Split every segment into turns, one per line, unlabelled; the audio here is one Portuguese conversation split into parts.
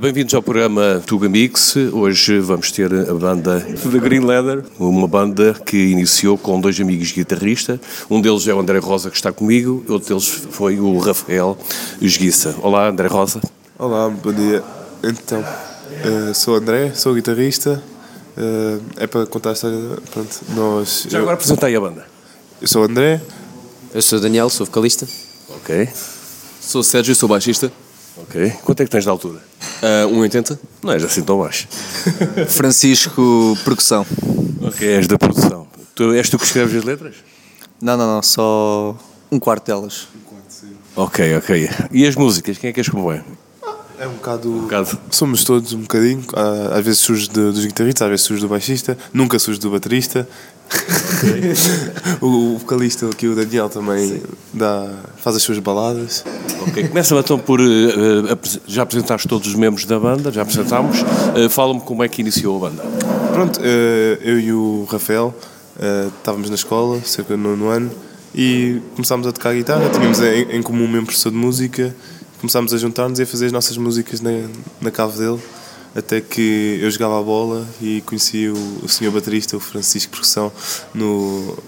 Bem-vindos ao programa Tuga Mix. Hoje vamos ter a banda The Green Leather, uma banda que iniciou com dois amigos guitarristas. Um deles é o André Rosa, que está comigo, outro deles foi o Rafael Esguiça. Olá, André Rosa.
Olá, bom dia. Então, uh, sou o André, sou guitarrista. Uh, é para contar a história. Pronto, nós.
Já eu, agora apresentei a banda.
Eu sou o André.
Eu sou o Daniel, sou vocalista.
Ok.
Sou o Sérgio, sou baixista.
Ok. Quanto é que tens de altura?
Uh, 1,80.
Não és assim tão baixo.
Francisco, percussão.
Ok, és da produção. Tu, és tu que escreves as letras?
Não, não, não, só um quarto delas. Um quarto,
sim. Ok, ok. E as músicas, quem é que as compõe?
É um bocado, um bocado. Somos todos um bocadinho. Ah, às vezes surge de, dos guitarristas, às vezes surge do baixista, nunca surge do baterista. Okay. o, vocalista aqui, o Daniel, também dá, faz as suas baladas.
Ok, começa então por. Uh, já apresentaste todos os membros da banda, já apresentámos. Uh, Fala-me como é que iniciou a banda.
Pronto, uh, eu e o Rafael estávamos na escola, cerca do nono ano, e começámos a tocar guitarra. Tínhamos em, em comum um professor de música começámos a juntar-nos e a fazer as nossas músicas na, na cave dele, até que eu jogava a bola e conheci o, o senhor baterista, o Francisco Percussão, no,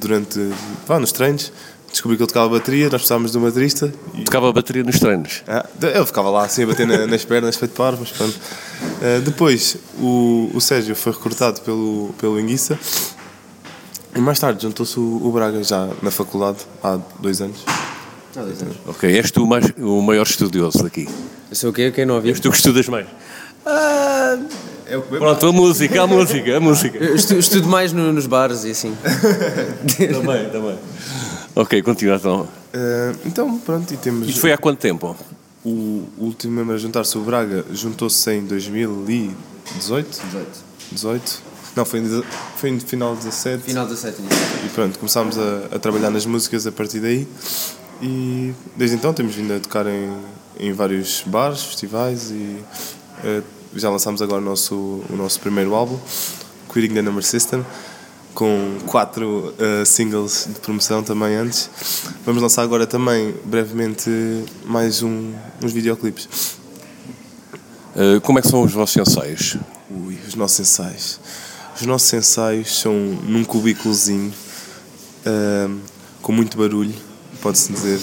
durante, vá, nos treinos. Descobri que ele tocava bateria, nós precisávamos de um baterista.
E... Tocava bateria nos treinos?
Ah, ele ficava lá assim a bater na, nas pernas, feito par, mas pronto. Uh, depois, o, o Sérgio foi recrutado pelo, pelo Enguiça e mais tarde juntou-se o, o Braga já na faculdade, há dois anos.
Ok, és tu mais, o maior estudioso daqui.
Eu sou o quê? Quem não ouviu?
És tu que estudas mais? Ah, é Pronto, a música, a música, a música.
Eu estudo, estudo mais no, nos bares e assim.
também, também. Ok, continua então.
Uh, então, pronto, e temos.
Isto foi há quanto tempo?
O último membro a juntar-se, o Braga, juntou-se em 2018?
18.
18. Não, foi, em, foi no final de 17.
Final de 17,
E pronto, começámos a, a trabalhar nas músicas a partir daí. E desde então temos vindo a tocar em, em vários bares, festivais e uh, já lançámos agora o nosso, o nosso primeiro álbum, Quitting the Number System, com quatro uh, singles de promoção também antes. Vamos lançar agora também, brevemente, mais um, uns videoclipes.
Uh, como é que são os vossos ensaios?
Ui, os nossos ensaios. Os nossos ensaios são num cubículozinho, com muito barulho pode-se dizer.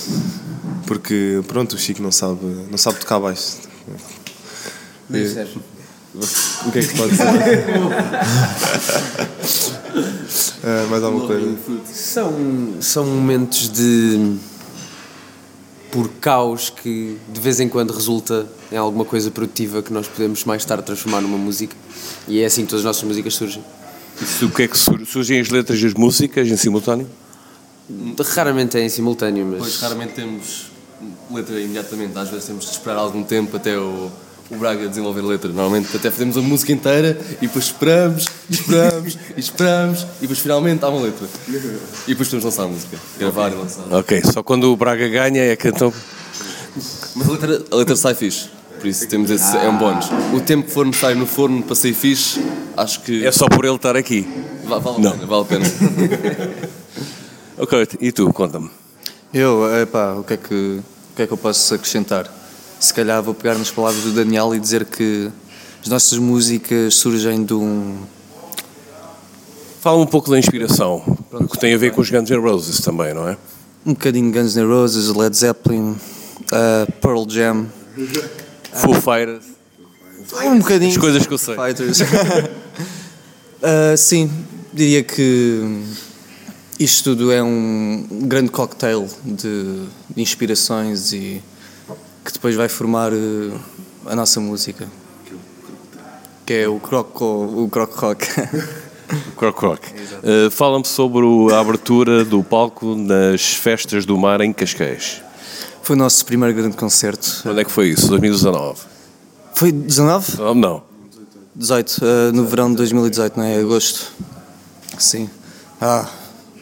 Porque, pronto, o Chico não sabe, não sabe tocar baixo.
Sérgio.
O que é que pode dizer? uh, mais alguma coisa?
São, são momentos de. por caos que de vez em quando resulta em alguma coisa produtiva que nós podemos mais tarde transformar numa música. E é assim que todas as nossas músicas surgem.
Isso, o que é que surgem as letras e as músicas em simultâneo?
Raramente é em simultâneo, mas.
Pois, raramente temos letra imediatamente, às vezes temos de esperar algum tempo até o, o Braga desenvolver letra. Normalmente até fazemos a música inteira e depois esperamos, esperamos, e esperamos e depois finalmente há uma letra. E depois podemos lançar a música, gravar okay. e lançar.
Ok, só quando o Braga ganha é que então.
Mas a letra, a letra sai fixe, por isso temos esse, é um bónus. O tempo que for necessário no forno para sair fixe, acho que.
É só por ele estar aqui.
Vale, vale a pena, vale a pena.
Ok, e tu, conta-me.
Eu, epá, o que, é que, o que é que eu posso acrescentar? Se calhar vou pegar nas palavras do Daniel e dizer que as nossas músicas surgem de um.
Fala um pouco da inspiração, Pronto, que tem a ver com os Guns N' Roses também, não é?
Um bocadinho Guns N' Roses, Led Zeppelin, uh, Pearl Jam.
Foo Fighters.
Um bocadinho.
As coisas que eu sei.
Fighters. uh, sim, diria que isto tudo é um grande cocktail de, de inspirações e que depois vai formar uh, a nossa música. Que é o croc, o croc rock.
croc rock. Uh, Fala-me sobre a abertura do palco nas festas do mar em Cascais.
Foi o nosso primeiro grande concerto.
Quando é que foi isso? 2019?
Foi 19?
Não, não.
18, uh, no verão de 2018, não é? Agosto. Sim. Ah,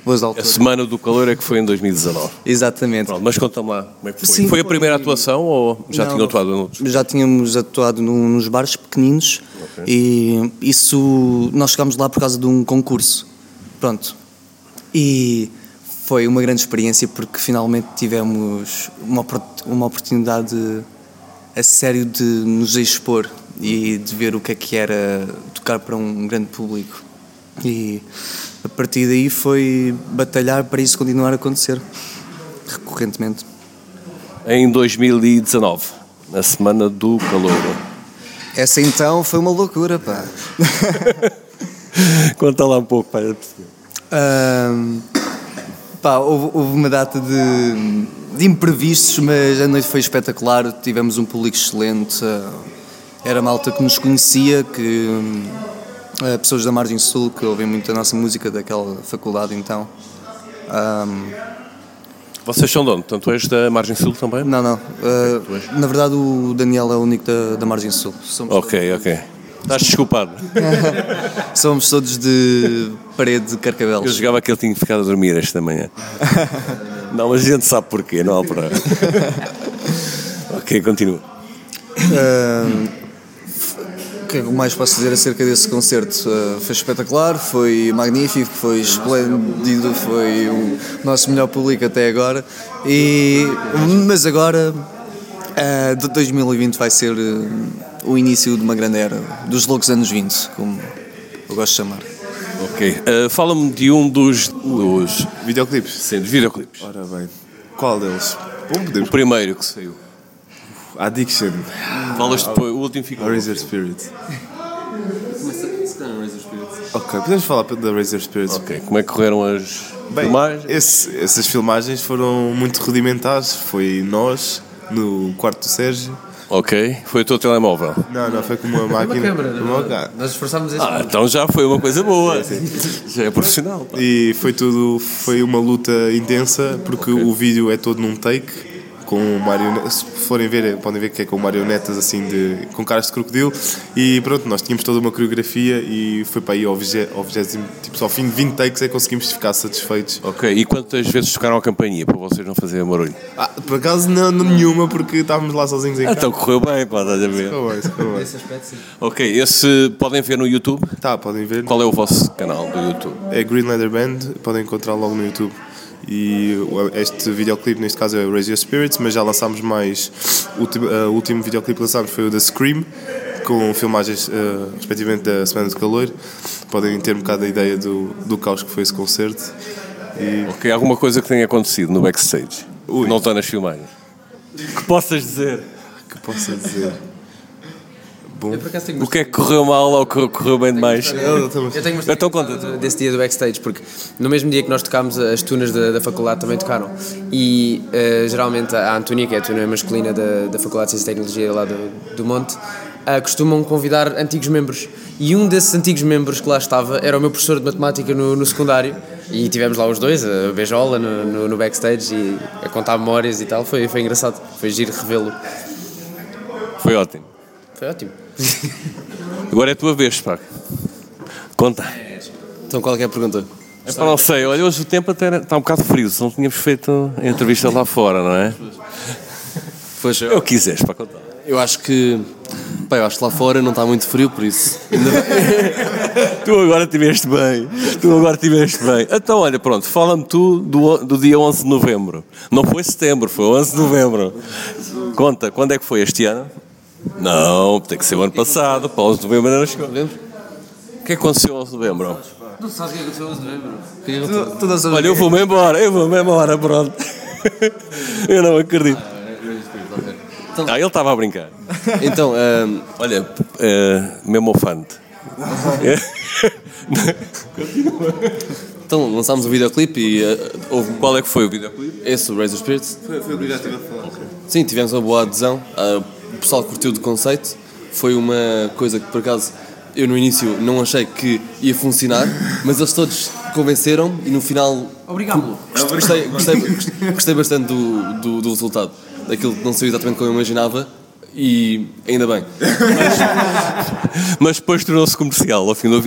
Boas alturas. A Semana do Calor é que foi em 2019.
Exatamente.
Pronto, mas conta-me lá, como é que foi? Sim, foi a primeira atuação ou já não, tinham atuado em outros?
Já tínhamos atuado nos bares pequeninos okay. e isso, nós chegámos lá por causa de um concurso. Pronto. E foi uma grande experiência porque finalmente tivemos uma, uma oportunidade a sério de nos expor e de ver o que é que era tocar para um grande público. E a partir daí foi batalhar para isso continuar a acontecer recorrentemente.
Em 2019, na Semana do Calor.
Essa então foi uma loucura, pá.
Conta lá um pouco.
Ahm, pá, houve, houve uma data de, de imprevistos, mas a noite foi espetacular. Tivemos um público excelente. ah, era malta que nos conhecia, que ah, pessoas da Margem Sul que ouvem muito a nossa música daquela faculdade então. Ahm,
Vocês são de onde? Tanto és da Margem Sul também?
não, não. ah, na verdade o Daniel é o único da, da Margem Sul. Somos,
Ok, ok. Estás desculpado.
somos todos de parede de
Eu
Carcavelos.
jogava que ele tinha ficado a dormir esta manhã. Não, mas a gente sabe porquê, não há problema. ok, continua.
O que é que mais posso dizer acerca desse concerto? Ah, foi espetacular, foi magnífico, foi esplêndido, foi o nosso melhor público até agora. E, mas agora, ah, de 2020 vai ser ah, o início de uma grande era, dos loucos anos 20, como eu gosto de chamar.
Ok. Uh, Fala-me de um dos, dos,
Videoclipes?
sim, dos videoclipes.
Ora bem. Qual deles? Bom,
O
podemos.
primeiro que saiu.
Addiction.
Falas depois, o último ficou.
Razor Spirit. Ok, podemos falar da Razor Spirit.
Ok, como é que correram as
Bem,
filmagens?
esse- essas filmagens foram muito rudimentares. Foi nós, no quarto do Sérgio.
Ok, foi o teu telemóvel.
Não, não, foi com uma máquina. uma máquina.
Nós esforçámos esse.
Ah, então já foi uma coisa boa. Já é profissional. pá.
E foi tudo, foi uma luta intensa porque o vídeo é todo num take com marionetas, se forem ver, podem ver que é com marionetas assim de, com caras de crocodilo e pronto, nós tínhamos toda uma coreografia e foi para aí ao, vigé- ao vigésimo, tipo só ao fim de 20 takes é que conseguimos ficar satisfeitos.
Ok, e quantas vezes tocaram a campainha para vocês não fazerem barulho?
Ah, por acaso não, não nenhuma porque estávamos lá sozinhos em casa.
Então correu bem, pá, estás a ver?
Ficou bem, ficou bem.
Esse aspecto, sim.
Ok, esse podem ver no YouTube.
Tá, podem ver.
Qual é o vosso canal do YouTube?
É Green Leather Band, podem encontrar logo no YouTube. E este videoclipe, neste caso, é o Raise Your Spirits, mas já lançámos mais. O eh, o último videoclipe que lançámos foi o da Scream, com filmagens, eh, respectivamente, da Semana do Calor. Podem ter um bocado a ideia do, do caos que foi esse concerto. E
Ok, alguma coisa que tenha acontecido no backstage?
Ui.
Não está nas filmagens. Que possas dizer?
que posso dizer? Bom.
Eu por acaso tenho
O que é que correu mal ou que correu bem demais?
Eu
tenho uma
Então
história
conta.
desse dia do backstage, porque no mesmo dia que nós tocámos, as tunas da, da faculdade também tocaram. E eh, geralmente a Antónia, que é a tuna masculina da, da Faculdade de Ciência e Tecnologia lá do, do Monte, ah, costumam convidar antigos membros. E um desses antigos membros que lá estava era o meu professor de matemática no, no secundário. E tivemos lá os dois, a beijola no, no, no backstage e a contar memórias e tal. Foi, foi engraçado, foi giro revê-lo.
Foi ótimo.
Foi ótimo.
Agora é a tua vez, pá. Conta.
Então qual é, é a pergunta?
É para não sei, olha, hoje o tempo até está um bocado frio, se não tínhamos feito a entrevista lá fora, não é?
Pois,
É o que quiseres para contar.
eu acho que. Pá, eu acho que lá fora não está muito frio, por isso.
Tu agora estiveste bem, tu agora estiveste bem. Então, olha, pronto, fala-me tu do, do dia 11 de novembro. Não foi setembro, foi 11 de novembro. Conta, quando é que foi este ano? Não, tem que ser o ano passado, para 11 de novembro não chegou. O que é que aconteceu 11 de novembro?
Não sabes o que aconteceu hoje de novembro?
Olha, eu vou-me embora, eu vou-me embora, pronto. Eu não acredito. Ah, ele estava a brincar.
Então, ahm,
Olha, eh, mesmo ofante.
então lançámos o videoclipe e ah, houve
Qual é que foi o videoclipe?
esse, o Razor Spirits.
Foi, foi o que eu já estive a falar.
Sim, tivemos uma boa adesão. Ah, o pessoal curtiu do conceito. Foi uma coisa que, por acaso, eu no início não achei que ia funcionar, mas eles todos convenceram e no final
Obrigado.
gostei, gostei, gostei, gostei bastante do, do, do resultado. Daquilo que não saiu exatamente como eu imaginava e ainda bem.
Mas depois tornou-se comercial ao fim, do,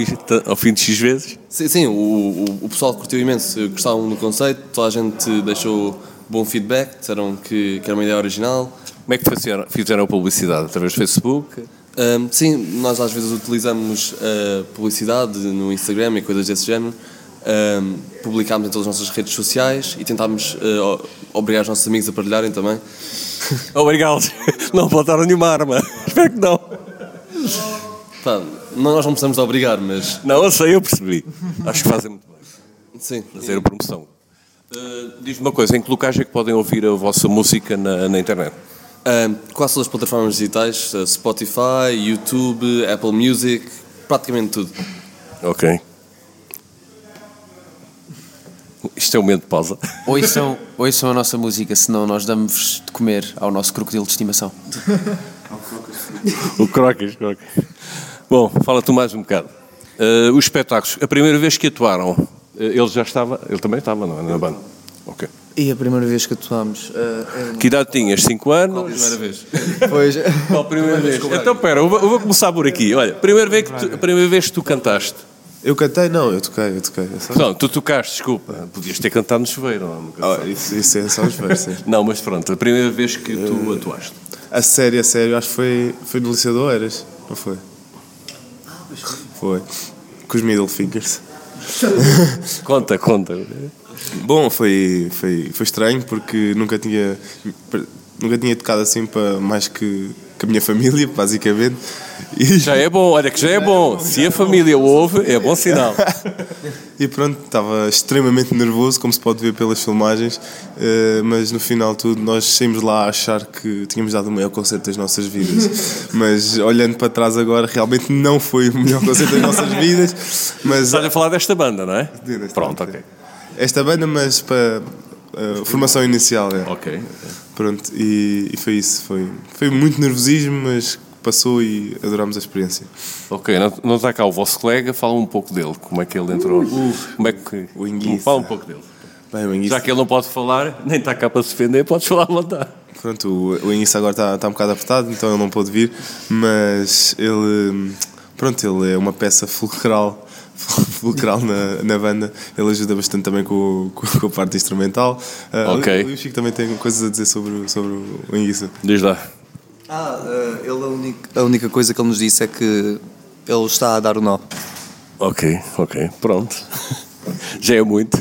ao fim de X vezes.
Sim, sim o, o, o pessoal curtiu imenso, gostavam do conceito, toda a gente deixou bom feedback, disseram que, que era uma ideia original.
Como é que fizeram, a publicidade? Através do Facebook?
Ahm, sim, nós às vezes utilizamos a publicidade no Instagram e coisas desse género. Ahm, publicámos em todas as nossas redes sociais e tentámos o- obrigar os nossos amigos a partilharem também.
Obrigado. Não botaram nenhuma arma. Espero que não.
Pá, nós não precisamos de obrigar, mas
Não, eu sei, eu percebi. Acho que fazem muito bem.
sim.
Fazer a promoção. Uh, Diz-me uma coisa, em que locais é que podem ouvir a vossa música na, na internet?
Ahm, quase todas as plataformas digitais, eh, Spotify, YouTube, Apple Music, praticamente tudo.
Ok. Isto é um momento de pausa.
Ouçam, ouçam a nossa música, senão nós damos de comer ao nosso crocodilo de estimação.
O Crocas, Crocas. Bom, fala tu mais um bocado. Uh, os espetáculos, a primeira vez que atuaram, uh, ele já estava, ele também estava não, é? na banda. Ok.
E a primeira vez que atuámos? eh,
Que idade tinhas? 5 anos?
Primeira vez.
é- pois.
Qual a primeira vez? Então, pera, eu vou, eu vou começar por aqui. Olha, primeira vez que tu, a primeira vez que tu cantaste.
Eu cantei? Não, eu toquei, eu toquei. É só-
Não, tu tocaste, desculpa. Podias ter cantado no chuveiro. Não,
Ah,
sei.
isso, isso é só os versos.
não, mas pronto, a primeira vez que tu atuaste.
A sério, a sério, acho que foi, foi no Liceu de Oeiras, não foi? Foi. Com os middle fingers.
Conta, conta.
Bom, foi, foi, foi estranho porque nunca tinha, nunca tinha tocado assim para mais que, que a minha família, basicamente. E,
Já é bom, olha que já é bom. Se a família ouve, é bom sinal.
e pronto, estava extremamente nervoso, como se pode ver pelas filmagens, eh, mas no final de tudo nós saímos lá a achar que tínhamos dado o maior concerto das nossas vidas. Mas olhando para trás agora, realmente não foi o melhor concerto das nossas vidas. Mas
Estás a falar desta banda, não é? Pronto, ok.
Esta banda, mas para a formação inicial, é.
Ok.
Pronto, e, e foi isso. Foi, foi muito nervosismo, mas passou e adorámos a experiência.
Ok, não, não está cá o vosso colega, fala um pouco dele. Como é que ele entrou? Como é que.
o Inguiça.
Fala um pouco dele.
Bem, o Inguiça,
Já que ele não pode falar, nem está cá para se defender, podes falar à vontade.
pronto, o, o Inguiça agora está, está um bocado apertado, então ele não pôde vir, mas ele, pronto, ele é uma peça fulcral, fulcral na, na banda. Ele ajuda bastante também com, com, com a parte instrumental. Ah,
Ok.
O, o Chico também tem coisas a dizer sobre, o- sobre o Inguiça.
Diz lá.
Ah, eh, ele a única, a única coisa que ele nos disse é que ele está a dar o nó.
Ok, ok, pronto. Já é muito.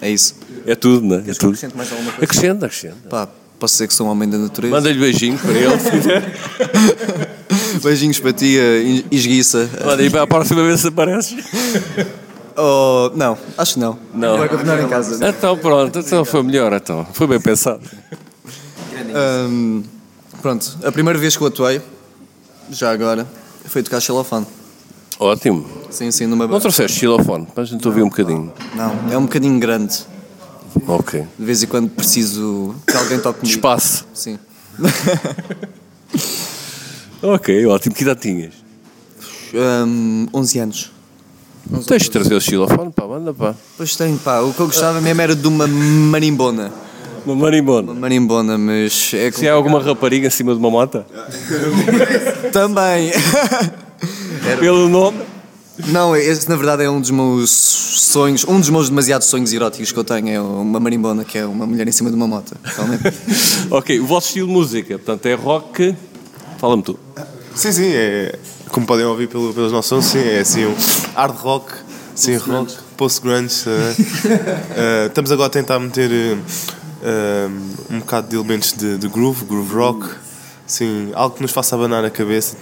É isso.
É tudo, não é? É tudo.
acrescente mais alguma coisa?
Acrescenta, acrescenta.
Pá, posso dizer que sou um homem da natureza.
Manda-lhe beijinho para ele.
Beijinhos para ti, eh, esguiça.
Manda aí para a próxima vez se apareces.
Oh, não, acho que não.
Não.
Vai continuar em casa.
Então pronto, então foi melhor, então. Foi bem pensado.
Ahm, pronto, a primeira vez que eu atuei, já agora, foi tocar xilofone.
Ótimo.
Sim, sim, numa
Não trouxeste xilofone, para a gente ouvir um bocadinho.
Não, é um bocadinho grande.
Ok.
De vez em quando preciso que alguém toque comigo.
Espaço.
Sim.
Ok, ótimo. Que idade tinhas?
Ahm, 11 anos.
Tens de trazer o xilofone para a banda, pá.
Pois tenho, pá. O que eu gostava mesmo era de uma marimbona.
Uma marimbona.
Uma marimbona, mas é
Se há alguma rapariga em cima de uma mota?
Também.
Pelo nome?
Não, esse na verdade é um dos meus sonhos, um dos meus demasiados sonhos eróticos que eu tenho. É uma marimbona, que é uma mulher em cima de uma moto. Realmente.
ok, o vosso estilo de música, portanto, é rock. Fala-me tu.
Sim, sim, é, como podem ouvir pelo, pelos nossos sons, sim, é assim um hard rock, sim, rock, post-grunge. eh, eh, estamos agora a tentar meter eh, eh, um bocado de elementos de, de groove, groove rock, sim, algo que nos faça abanar a cabeça,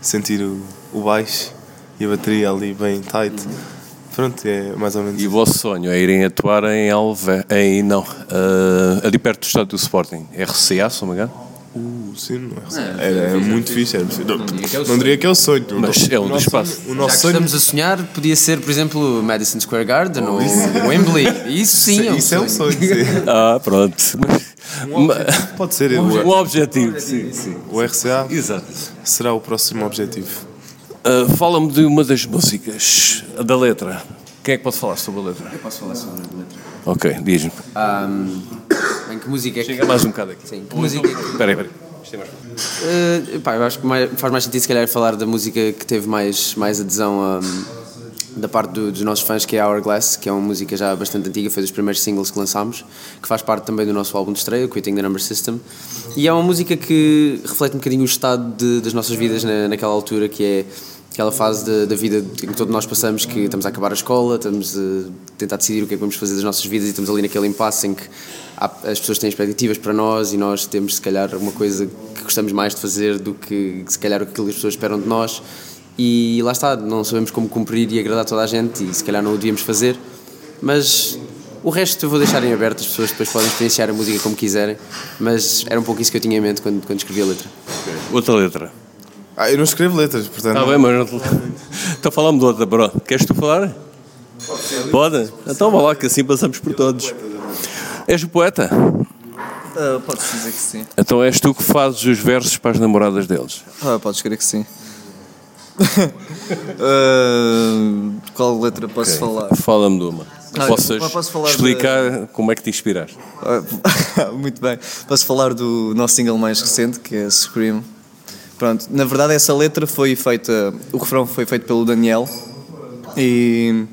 sentir o, o baixo e a bateria ali bem tight. Pronto, é mais ou menos
E o vosso sonho é irem atuar em Alve... em não, uh, ali perto do estádio do Sporting. RCA, se não me engano.
Sim, não é, era, é muito fixe. Era, não, não diria que é o sonho.
Mas é um
o
dos
nosso
espaços.
sonho- O
Já
nosso
que
sonho
estamos a sonhar, podia ser, por exemplo, Madison Square Garden ou Wembley. Isso sim é um
isso é um
sonho.
sonho. sim.
Ah, pronto. Mas-
Pode ser.
Um
O,
objetivo, sim, sim.
o RCA
Exato.
será o próximo objetivo.
Uh, Fala-me de uma das músicas, a da letra. Quem é que pode falar sobre a letra?
Eu posso falar sobre a letra.
Ok, diz-me.
Bem, que música é que...
Chega mais um bocado aqui.
Sim, que música é que...
Espera aí, espera aí. Isto é mais-
Eh, pá, eu acho que mais- faz mais sentido se calhar falar da música que teve mais, mais adesão ahm, da parte do- dos nossos fãs, que é Hourglass, que é uma música já bastante antiga, foi dos primeiros singles que lançámos, que faz parte também do nosso álbum de estreia, Quitting the Number System. E é uma música que reflete um bocadinho o estado de- das nossas vidas na, naquela altura, que é aquela fase da, da vida em que todos nós passamos, que estamos a acabar a escola, estamos a tentar decidir o que é que vamos fazer das nossas vidas e estamos ali naquele impasse em que as pessoas têm expectativas para nós e nós temos, se calhar, uma coisa que gostamos mais de fazer do que, se calhar, o que as pessoas esperam de nós. E lá está, não sabemos como cumprir e agradar toda a gente e se calhar não o devíamos fazer, mas o resto eu vou deixar em aberto, as pessoas depois podem experienciar a música como quiserem, mas era um pouco isso que eu tinha em mente quando, quando escrevi a letra.
Outra letra.
Ah, eu não escrevo letras, portanto.
Está bem, mas não... Então falamos de outra, bro. Queres tu falar? Pode? Então vá lá, que assim passamos por todos. És o poeta?
Ah, podes dizer que sim.
Então és tu que fazes os versos para as namoradas deles.
Ah, podes crer que sim. Ah, qual letra posso falar?
Fala-me de uma.
Ah,
Possas
posso
explicar como é que te inspiraste.
Ah, Muito bem. Posso falar do nosso single mais recente, que é Scream. Pronto, na verdade essa letra foi feita, o refrão foi feito pelo Daniel e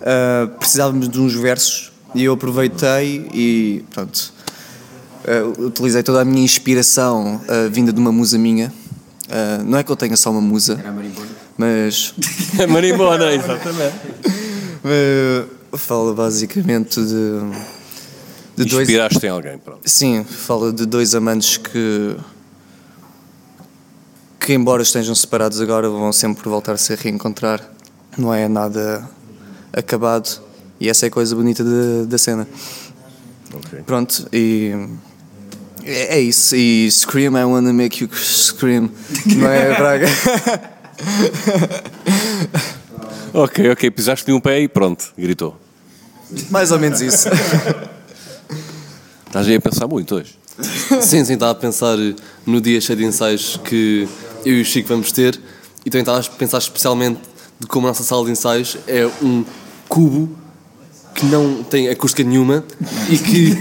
ah, precisávamos de uns versos e eu aproveitei e pronto, ah, utilizei toda a minha inspiração ah, vinda de uma musa minha. Ah, não é que eu tenha só uma musa, mas
Marimbona, exatamente.
fala basicamente de, de dois
Inspiraste em alguém, pronto.
Sim, fala de dois amantes que que embora estejam separados agora vão sempre voltar-se a reencontrar. Não é nada acabado e essa é a coisa bonita da, da cena.
Ok.
Pronto, e é, é isso. E Scream, I wanna make you scream. Não é, Braga?
Ok, ok, pisaste-lhe um pé e pronto, gritou.
Mais ou menos isso.
Estás aí a pensar muito hoje.
Sim, sim, estava a pensar no dia cheio de ensaios que eu e o Chico vamos ter e também estava a pensar especialmente de como a nossa sala de ensaios é um cubo que não tem acústica nenhuma e que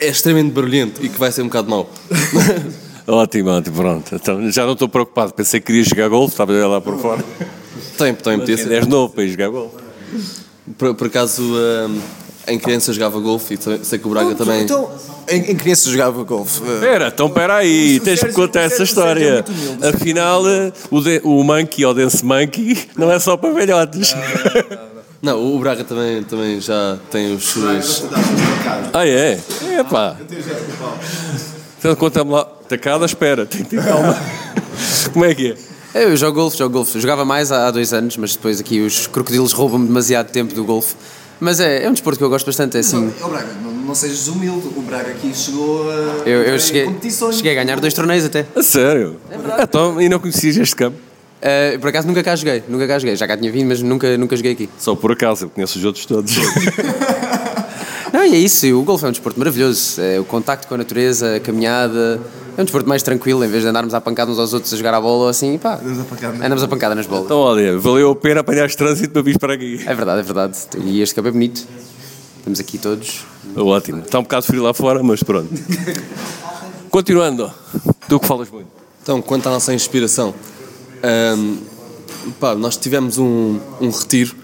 é extremamente barulhento e que vai ser um bocado mau.
Ótimo, ótimo, pronto. Então, já não estou preocupado. Pensei que querias jogar golfe, estava lá por fora.
Tem, tem, podia ser.
És novo para ir jogar golfe.
Por, por acaso, hum, em criança jogava golfe e sei que o Braga também.
Então, em, em criança jogava golfe.
Espera, então espera aí, tens que contar essa história. Afinal, eh, o, de- o Monkey ou Dance Monkey não é só para velhotes.
Não, o Braga também, também já tem os suas.
Ah, é? É pá. Então conta-me lá. Tacada, espera, tem que ter calma. Como é que é?
É, Eu jogo golfe, jogo golfe. Eu jogava mais há há dois anos, mas depois aqui os crocodilos roubam-me demasiado tempo do golfe. Mas é, é um desporto que eu gosto bastante, é assim.
Ó Braga, não, não sejas humilde. O Braga aqui chegou a.
Eu, eu
a
cheguei,
competições.
cheguei a ganhar dois torneios até.
A sério? Então, e não conhecias este campo?
Eh, por acaso nunca cá joguei, nunca cá joguei. Já cá tinha vindo, mas nunca, nunca joguei aqui.
Só por acaso, eu conheço os outros todos.
Não, e é isso, o golfe é um desporto maravilhoso. É o contacto com a natureza, a caminhada. É um desporto mais tranquilo, em vez de andarmos à pancada uns aos outros a jogar a bola ou assim, pá. Andamos a pancada nas bolas.
Então, olha, valeu a pena apanhar este trânsito para vir para aqui.
É verdade, é verdade. E este campo é bonito. Estamos aqui todos.
Ótimo. Está um bocado frio lá fora, mas pronto. Continuando, tu que falas muito.
Então, quanto à nossa inspiração, hum, pá, nós tivemos um, um retiro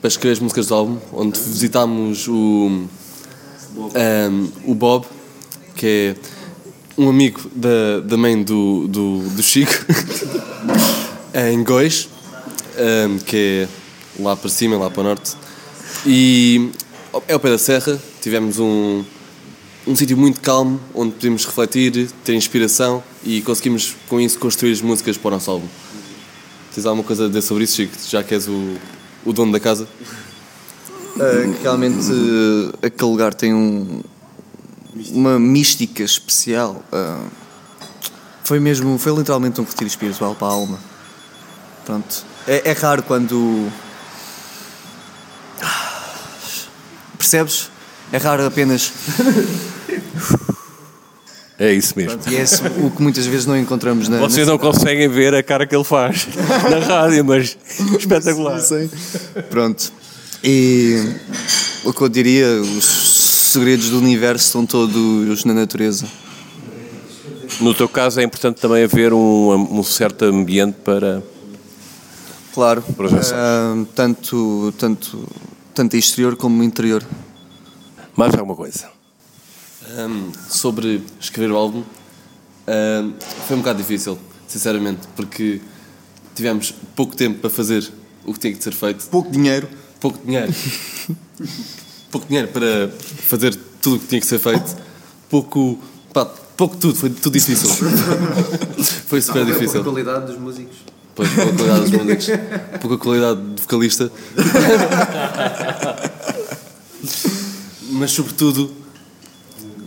para escrever as músicas do álbum, onde visitámos o, hum, o Bob, que é um amigo da, da mãe do, do, do Chico, em Góis, hum, que é lá para cima, lá para o norte. E é ao pé da serra, tivemos um, um sítio muito calmo onde podemos refletir, ter inspiração e conseguimos com isso construir as músicas para o nosso álbum. Tens alguma coisa a dizer sobre isso, Chico? Já que és o, o dono da casa?
Que realmente ah, aquele lugar tem um, uma mística especial. ah, foi mesmo, foi literalmente um retiro espiritual para a alma. Pronto. É, é raro quando. Percebes? É raro apenas.
É isso mesmo.
E é o que muitas vezes não encontramos na.
Vocês não conseguem ver a cara que ele faz na rádio, mas espetacular.
Sim. Pronto. E o que eu diria, os segredos do universo estão todos na natureza.
No teu caso é importante também haver um, um certo ambiente para.
Claro.
Projeção.
Ah, tanto, tanto, tanto exterior como interior.
Mais alguma coisa?
Hum, sobre escrever o álbum, hum, foi um bocado difícil, sinceramente, porque tivemos pouco tempo para fazer o que tinha que ser feito,
Pouco dinheiro.
pouco dinheiro, pouco dinheiro para fazer tudo o que tinha que ser feito, pouco, pá, pouco tudo, foi tudo difícil. foi super difícil.
qualidade dos músicos.
Pois, pouca qualidade dos músicos, pouca qualidade de vocalista. Mas, sobretudo,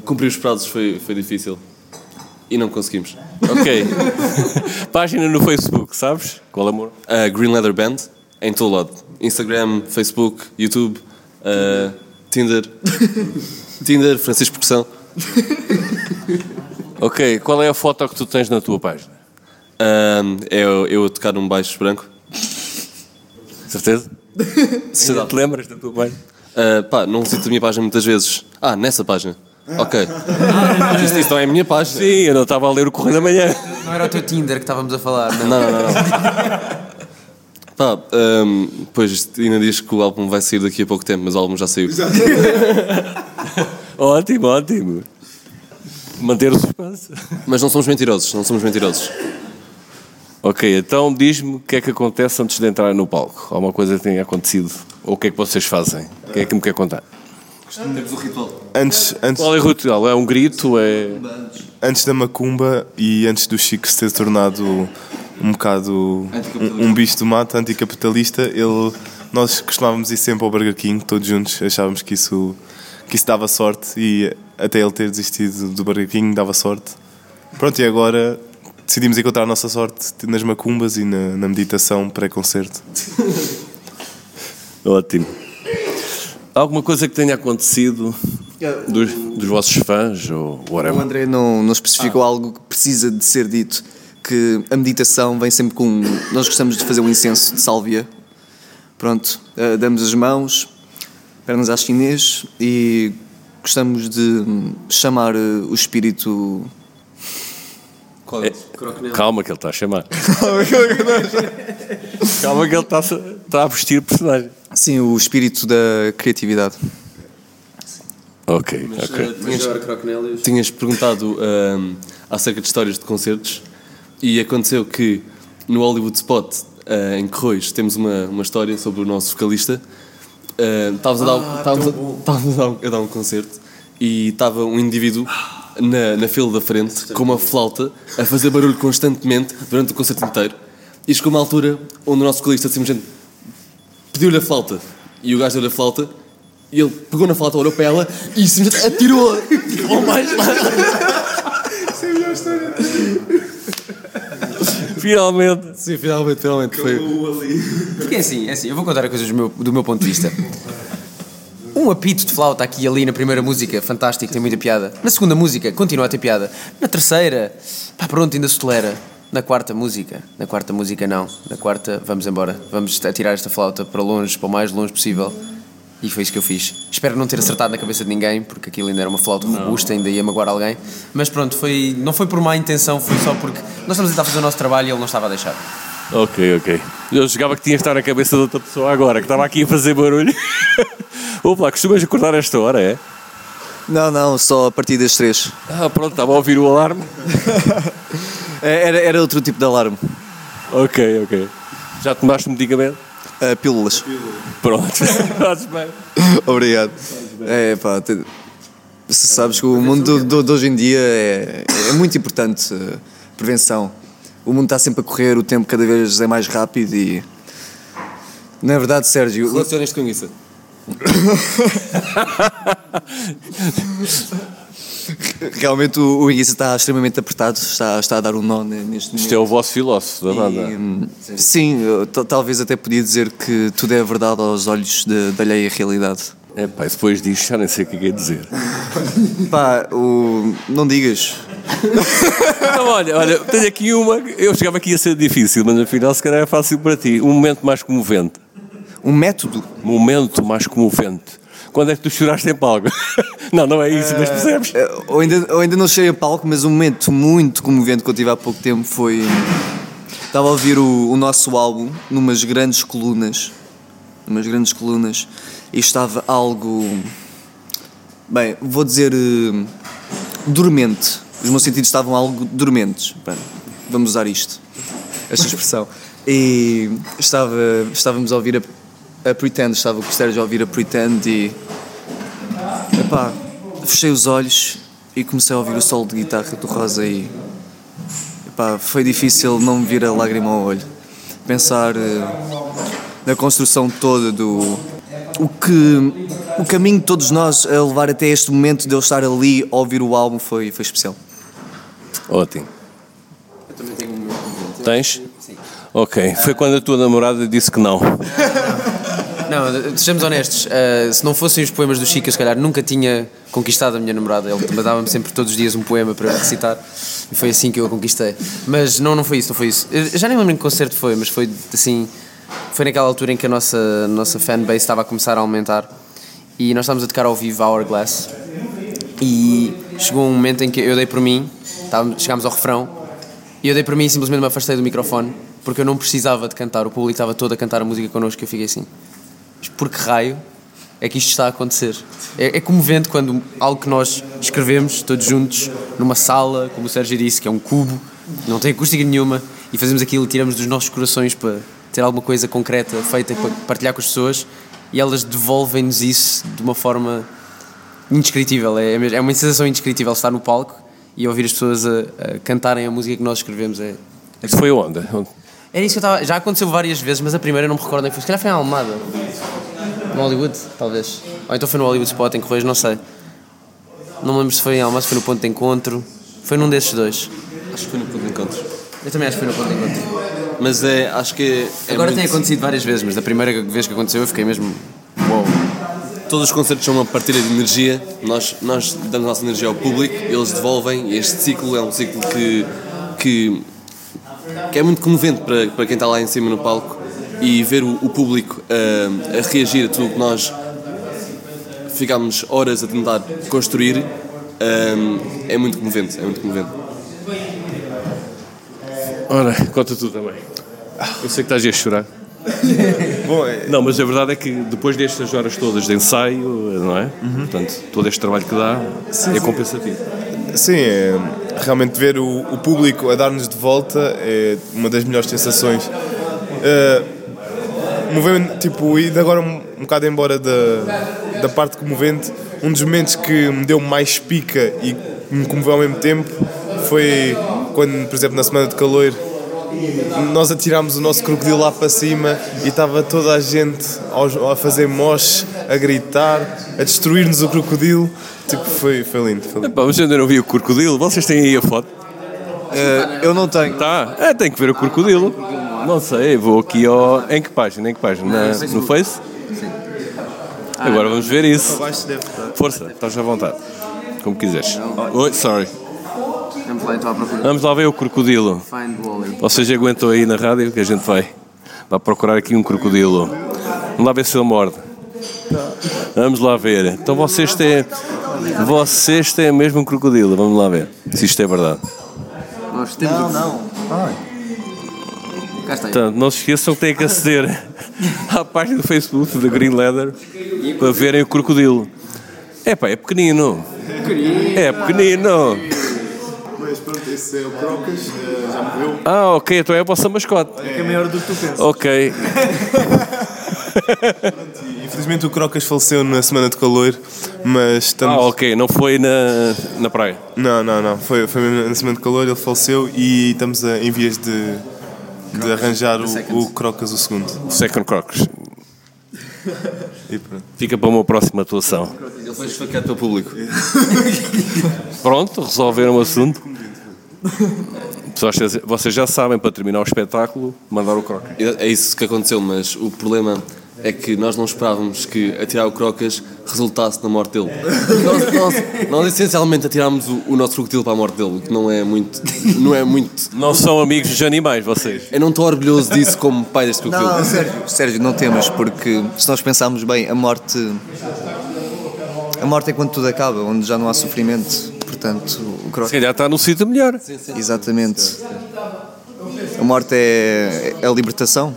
cumprir os prazos foi, foi difícil. E não conseguimos.
Ok. Página no Facebook, sabes? Qual amor?
A Green Leather Band, em todo lado. Instagram, Facebook, YouTube, uh, Tinder. Tinder, Francisco Pressão.
Ok, qual é a foto que tu tens na tua página?
Um, é eu, eu a tocar num baixo branco.
Certeza? Ainda te lembras da tua página?
Uh, pá, não visito a minha página muitas vezes. Ah, nessa página. Ok. Isso, isso não é a minha página.
Sim, eu não estava a ler o Correio da Manhã.
Não era o teu Tinder que estávamos a falar, não?
Não, não, não. Pá, um, pois ainda diz que o álbum vai sair daqui a pouco tempo, mas o álbum já saiu.
ótimo, ótimo. Manter o suspense.
Mas não somos mentirosos, não somos mentirosos.
Ok, então diz-me o que é que acontece antes de entrar no palco. Alguma coisa que tenha acontecido? Ou o que é que vocês fazem? Quem é que me quer contar?
Temos o ritual.
Antes, antes,
Qual é o ritual? É um grito? É...
antes da macumba e antes do Chico se ter tornado um bocado um, um bicho do mato anticapitalista, ele, nós costumávamos ir sempre ao Burger King, todos juntos, achávamos que isso, que isso dava sorte e até ele ter desistido do Burger King dava sorte. Pronto, e agora decidimos encontrar a nossa sorte nas macumbas e na, na meditação pré-concerto.
Ótimo. Alguma coisa que tenha acontecido dos, dos vossos fãs ou
O
whatever?
André não, não especificou algo que precisa de ser dito. Que a meditação vem sempre com. Nós gostamos de fazer um incenso de sálvia. Pronto, eh, damos as mãos, pernas às chinês e gostamos de chamar eh, o espírito.
Qual
É, calma que ele está a chamar. calma que ele está, a- está a vestir o personagem.
Sim, o espírito da criatividade.
Ok, ok.
Uh, tinhas, tinhas perguntado um, acerca de histórias de concertos e aconteceu que no Hollywood Spot, uh, em Corroios, temos uma, uma história sobre o nosso vocalista. Uh, Estávamos a, dar, um- estávamos a- a dar a dar um concerto e estava um indivíduo na, na fila da frente com uma flauta a fazer barulho constantemente durante o concerto inteiro. E chegou uma altura onde o nosso vocalista simplesmente pediu-lhe a flauta e o gajo deu-lhe a flauta e ele pegou na flauta, olhou para ela e simplesmente atirou-a ao mais lá.
Finalmente.
Sim, finalmente, finalmente. Foi.
Porque é assim, é assim, eu vou contar coisas do meu, do meu ponto de vista. Um apito de flauta aqui e ali na primeira música, fantástico, tem muita piada. Na segunda música, continua a ter piada. Na terceira, pá, pronto, ainda se tolera. Na quarta música, na quarta música não. Na quarta, vamos embora. Vamos atirar esta flauta para longe, para o mais longe possível. E foi isso que eu fiz. Espero não ter acertado na cabeça de ninguém, porque aquilo ainda era uma flauta robusta, ainda ia magoar alguém. Mas pronto, foi, não foi por má intenção, foi só porque nós estamos a tentar fazer o nosso trabalho e ele não estava a deixar.
Ok, ok. Eu jogava que tinha que estar na cabeça de outra pessoa agora, que estava aqui a fazer barulho. Opa, costumas acordar a esta hora, é?
Não, não, só a partir das três.
Ah, pronto, estava a ouvir o alarme.
É, Era, era outro tipo de alarme.
Ok, ok. Já tomaste medicamento?
Uh, pílulas.
Pronto. Fazes bem.
Obrigado. É, pá, te- se sabes que o mundo de, de hoje em dia é, é muito importante eh, prevenção. O mundo está sempre a correr, o tempo cada vez é mais rápido e. Não é verdade, Sérgio?
Relacionas-te com isso.
Realmente o, o Iguiça está extremamente apertado, está, está a dar um nó ne- neste momento.
Isto é o vosso filósofo da banda.
E, hum, sim, talvez até podia dizer que tudo é verdade aos olhos de- da alheia realidade.
É pá, depois disto já nem sei o que é é dizer.
Pá, o, não digas.
Então, olha, olha, tenho aqui uma. Eu chegava aqui a ser difícil, mas afinal se calhar é fácil para ti. Um momento mais comovente.
Um método.
Momento mais comovente. Quando é que tu choraste em palco? não, não é isso, mas percebes?
Eh, Eu ainda, eu ainda não cheguei a palco, mas um momento muito comovente que eu tive há pouco tempo foi. Estava a ouvir o, o nosso álbum numas grandes colunas. Numas grandes colunas. E estava algo. Bem, vou dizer. eh, dormente. Os meus sentidos estavam algo dormentes. Bem, vamos usar isto. esta expressão. E estava, estávamos a ouvir a, a Pretend, estava com o Sérgio a ouvir a Pretend e. Epá, fechei os olhos e comecei a ouvir o solo de guitarra do Rosa e. Epá, foi difícil não me vir a lágrima ao olho. Pensar eh, na construção toda do. O que. O caminho de todos nós a levar até este momento de eu estar ali a ouvir o álbum foi, foi especial.
Ótimo. Tens? Ok. Foi quando a tua namorada disse que não.
Não, sejamos honestos, uh, se não fossem os poemas do Chica, se calhar nunca tinha conquistado a minha namorada. Ele mandava-me sempre todos os dias um poema para recitar e foi assim que eu a conquistei. Mas não, não foi isso, não foi isso. Eu já nem lembro em que concerto foi, mas foi assim. Foi naquela altura em que a nossa, nossa fanbase estava a começar a aumentar e nós estávamos a tocar ao vivo Hourglass e chegou um momento em que eu dei por mim, chegámos ao refrão e eu dei por mim e simplesmente me afastei do microfone porque eu não precisava de cantar, o público estava todo a cantar a música connosco e eu fiquei assim. Mas por que raio é que isto está a acontecer? É, é comovente quando algo que nós escrevemos todos juntos numa sala, como o Sérgio disse, que é um cubo, não tem acústica nenhuma, e fazemos aquilo e tiramos dos nossos corações para ter alguma coisa concreta feita para partilhar com as pessoas e elas devolvem-nos isso de uma forma indescritível. É, é uma sensação indescritível estar no palco e ouvir as pessoas a, a cantarem a música que nós escrevemos. É,
Isso foi onde?
Era isso que eu estava. Já aconteceu várias vezes, mas a primeira eu não me recordo nem foi. Se calhar foi em Almada. No Hollywood, talvez. Ou então foi no Hollywood Spot em Correios, não sei. Não me lembro se foi em Almada, se foi no ponto de encontro. Foi num desses dois.
Acho que foi no ponto de encontro.
Eu também acho que foi no ponto de encontro.
Mas é, acho que é
Agora
muito...
tem acontecido várias vezes, mas da primeira vez que aconteceu eu fiquei mesmo. Uou.
Todos os concertos são uma partilha de energia, nós, nós damos a nossa energia ao público, eles devolvem, e este ciclo é um ciclo que, que, que é muito comovente para, para quem está lá em cima no palco e ver o, o público a, a reagir a tudo que nós ficámos horas a tentar construir um, é muito comovente, é muito comovente.
Ora, conta tu também. Eu sei que estás a chorar.
Bom, é,
Não, mas a verdade é que depois destas horas todas de ensaio, não é? Portanto, todo este trabalho que dá é compensativo.
sim, é, realmente ver o, o público a dar-nos de volta é uma das melhores sensações. É, movendo, tipo, e de agora um, um bocado embora da, da parte comovente, um dos momentos que me deu mais pica e me comoveu ao mesmo tempo foi quando, por exemplo, na semana de calor, nós atirámos o nosso crocodilo lá para cima e estava toda a gente a fazer mosh, a gritar, a destruir-nos o crocodilo. Tipo, foi, foi lindo. Foi lindo.
Pá, mas ainda não vi o crocodilo. Vocês têm aí a foto?
Eh, eu não tenho.
Tá. É, tem que ver o crocodilo. Não sei, vou aqui ao. Em que página? Em que página? Na- no Face? Agora vamos ver isso. Força, estás à vontade. Como quiseres. Oi, sorry.
Vamos lá então à procura.
Vamos lá ver o crocodilo.
Find Wally.
Vocês aguentam aí na rádio que a gente vai, vai procurar aqui um crocodilo. Vamos lá ver se ele morde. Vamos lá ver. Então vocês têm. Vocês têm mesmo um crocodilo. Vamos lá ver se isto é verdade.
Nós temos. Não, não. Cá está.
Portanto, não se esqueçam que têm que aceder à página do Facebook da Green Leather para verem o crocodilo. É pá, é pequenino. É pequenino.
Mas pronto, esse é o Crocas, já morreu.
Ah, ok, então é a vossa mascote.
É maior do que tu pensas.
Ok.
Infelizmente o Crocas faleceu na semana de calor, mas
Ah,
estamos.
ok, não foi na, na praia.
Não, não, não. Foi, foi mesmo na semana de calor, ele faleceu e estamos a- em vias de, de arranjar o, o Crocas o segundo.
Second Crocs.
E pronto.
Fica para uma próxima atuação.
Ele foi esfaqueado pelo público.
Pronto, resolveram o assunto. Vocês- já sabem, para terminar o espetáculo, mandar o croque.
É isso que aconteceu, mas o problema é que nós não esperávamos que atirar o Crocas resultasse na morte dele. Nós, nós- nós essencialmente atirámos o, o nosso crocodilo para a morte dele, o que não é muito. Não é muito.
Não são amigos dos animais, vocês.
Eu não estou orgulhoso disso como pai deste crocodilo.
Não, Sérgio, Sérgio, não temas, porque se nós pensarmos bem, a morte. A morte é quando tudo acaba, onde já não há sofrimento. Portanto, o
Se
croc...
calhar está num sítio melhor.
Exatamente. A morte é, é a libertação.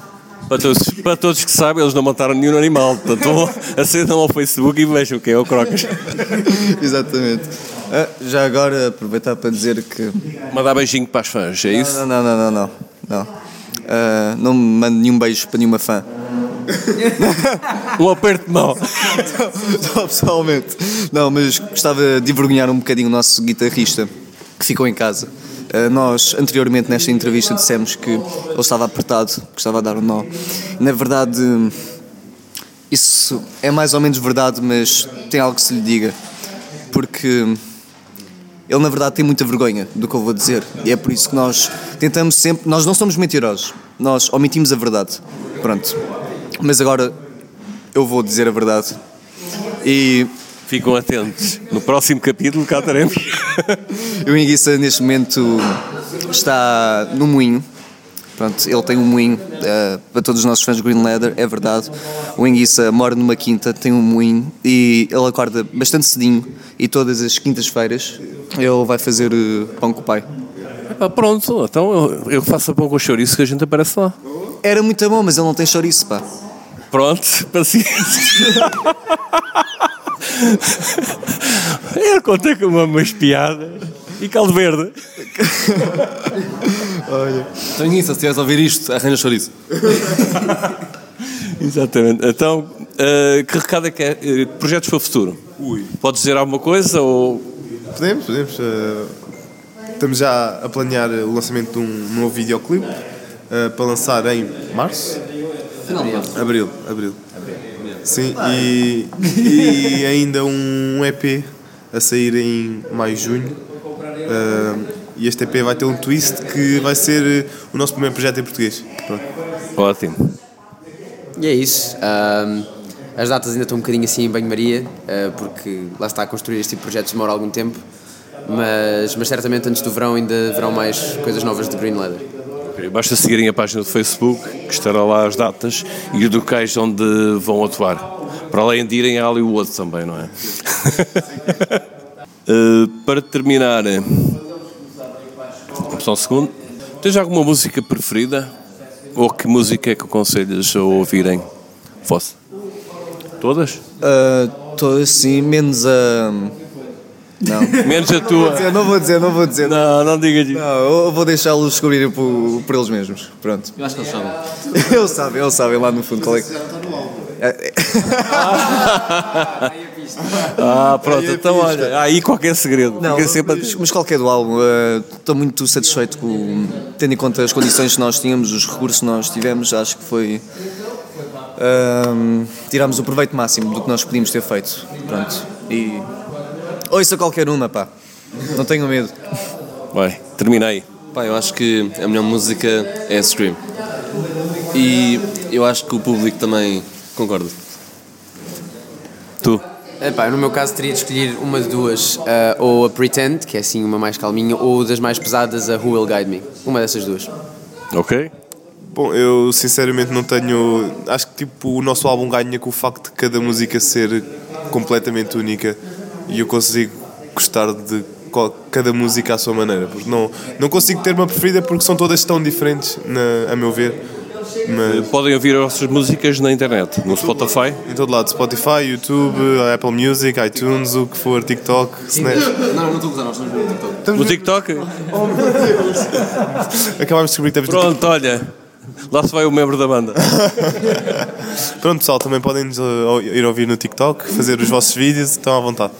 Para todos, para todos que sabem, eles não mataram nenhum animal. Portanto, acedam ao Facebook e vejam quem é o Crocas.
Exatamente. Ah, já agora, aproveitar para dizer que.
Mandar beijinho para as fãs, é isso?
Não, não, não, não, não. não. Ah, não me mando nenhum beijo para nenhuma fã.
Um aperto de mão.
Não, pessoalmente. Não, mas gostava de envergonhar um bocadinho o nosso guitarrista que ficou em casa. Uh, nós, anteriormente, nesta entrevista, dissemos que ele estava apertado, que estava a dar um nó. Na verdade, isso é mais ou menos verdade, mas tem algo que se lhe diga. Porque ele, na verdade, tem muita vergonha do que eu vou dizer. E é por isso que nós tentamos sempre. Nós não somos mentirosos, nós omitimos a verdade. Pronto. Mas agora eu vou dizer a verdade. E
Ficam atentos. No próximo capítulo cá estaremos.
o Enguiça, neste momento, está no moinho. Pronto, ele tem um moinho eh, para todos os nossos fãs de Green Leather, é verdade. O Enguiça mora numa quinta, tem um moinho e ele acorda bastante cedinho e todas as quintas-feiras ele vai fazer eh, pão com o pai.
Ah, pronto, então eu, eu faço a pão com chouriço que a gente aparece lá.
Era muito bom, mas ele não tem chouriço, pá.
Pronto, paciência. Eu contei com uma, umas piadas. E caldo verde.
Então, isso, se estiveres a ouvir isto, arranja chouriço.
Exatamente. Então, eh, que recado é que é? Eh, projetos para o futuro?
Ui.
Podes dizer alguma coisa ou...
Podemos, podemos. eh, estamos já a planear o lançamento de um novo videoclipe para lançar em março? Abril, abril. Sim, e, e ainda um EP a sair em maio, junho. Eh, e este EP vai ter um twist que vai ser eh, o nosso primeiro projeto em português. Pronto.
Ótimo.
E é isso. Ahm, as datas ainda estão um bocadinho assim em banho-maria, ah, porque lá está a construir este tipo de projetos demora algum tempo, mas, mas certamente antes do verão ainda haverão mais coisas novas de Green Leather.
Basta seguirem a página do Facebook, que estará lá as datas e os locais onde vão atuar. Para além de irem a Hollywood também, não é? Eh, para terminar, eh, só um segundo. Tens alguma música preferida? Ou que música é que aconselhas a ouvirem? Vossa? Todas?
Ah, Todas sim, menos a. Não.
Menos a tua.
Eu não vou dizer, não vou dizer.
Não, não digas isso.
Não, eu vou deixá-los descobrirem por, por eles mesmos. Pronto.
Eu acho que eles sabem.
Eles sabem, eles sabem lá no fundo qual é que.
Ah, pronto, então olha, aí qualquer segredo.
Não,
a-
mas, mas qualquer do álbum, eh, estou muito satisfeito com, tendo em conta as condições que nós tínhamos, os recursos que nós tivemos, acho que foi. ahm, tirámos o proveito máximo do que nós podíamos ter feito. Pronto. E. Ouça qualquer uma, pá. Não tenham medo.
Vai, terminei.
Pá, eu acho que a melhor música é a Scream. E eu acho que o público também concorda.
Tu.
Epá, no meu caso teria de escolher uma de duas, ah, ou a Pretend, que é assim uma mais calminha, ou das mais pesadas, a Who Will Guide Me. Uma dessas duas.
Ok?
Bom, eu sinceramente não tenho. Acho que tipo o nosso álbum ganha com o facto de cada música ser completamente única e eu consigo gostar de qual- cada música à sua maneira. Porque não, não consigo ter uma preferida porque são todas tão diferentes, na- a meu ver. Mas
Podem ouvir as vossas músicas na internet, no Spotify.
em todo lado: Spotify, YouTube, Apple Music, iTunes, o que for, TikTok, Snap.
Não, não estou a usar, nós estamos no TikTok.
No TikTok?
Acabámos de descobrir que temos
Pronto, olha. Lá se vai o membro da banda.
Pronto, pessoal, também podem nos, uh, ir ouvir no TikTok, fazer os vossos vídeos, estão à vontade.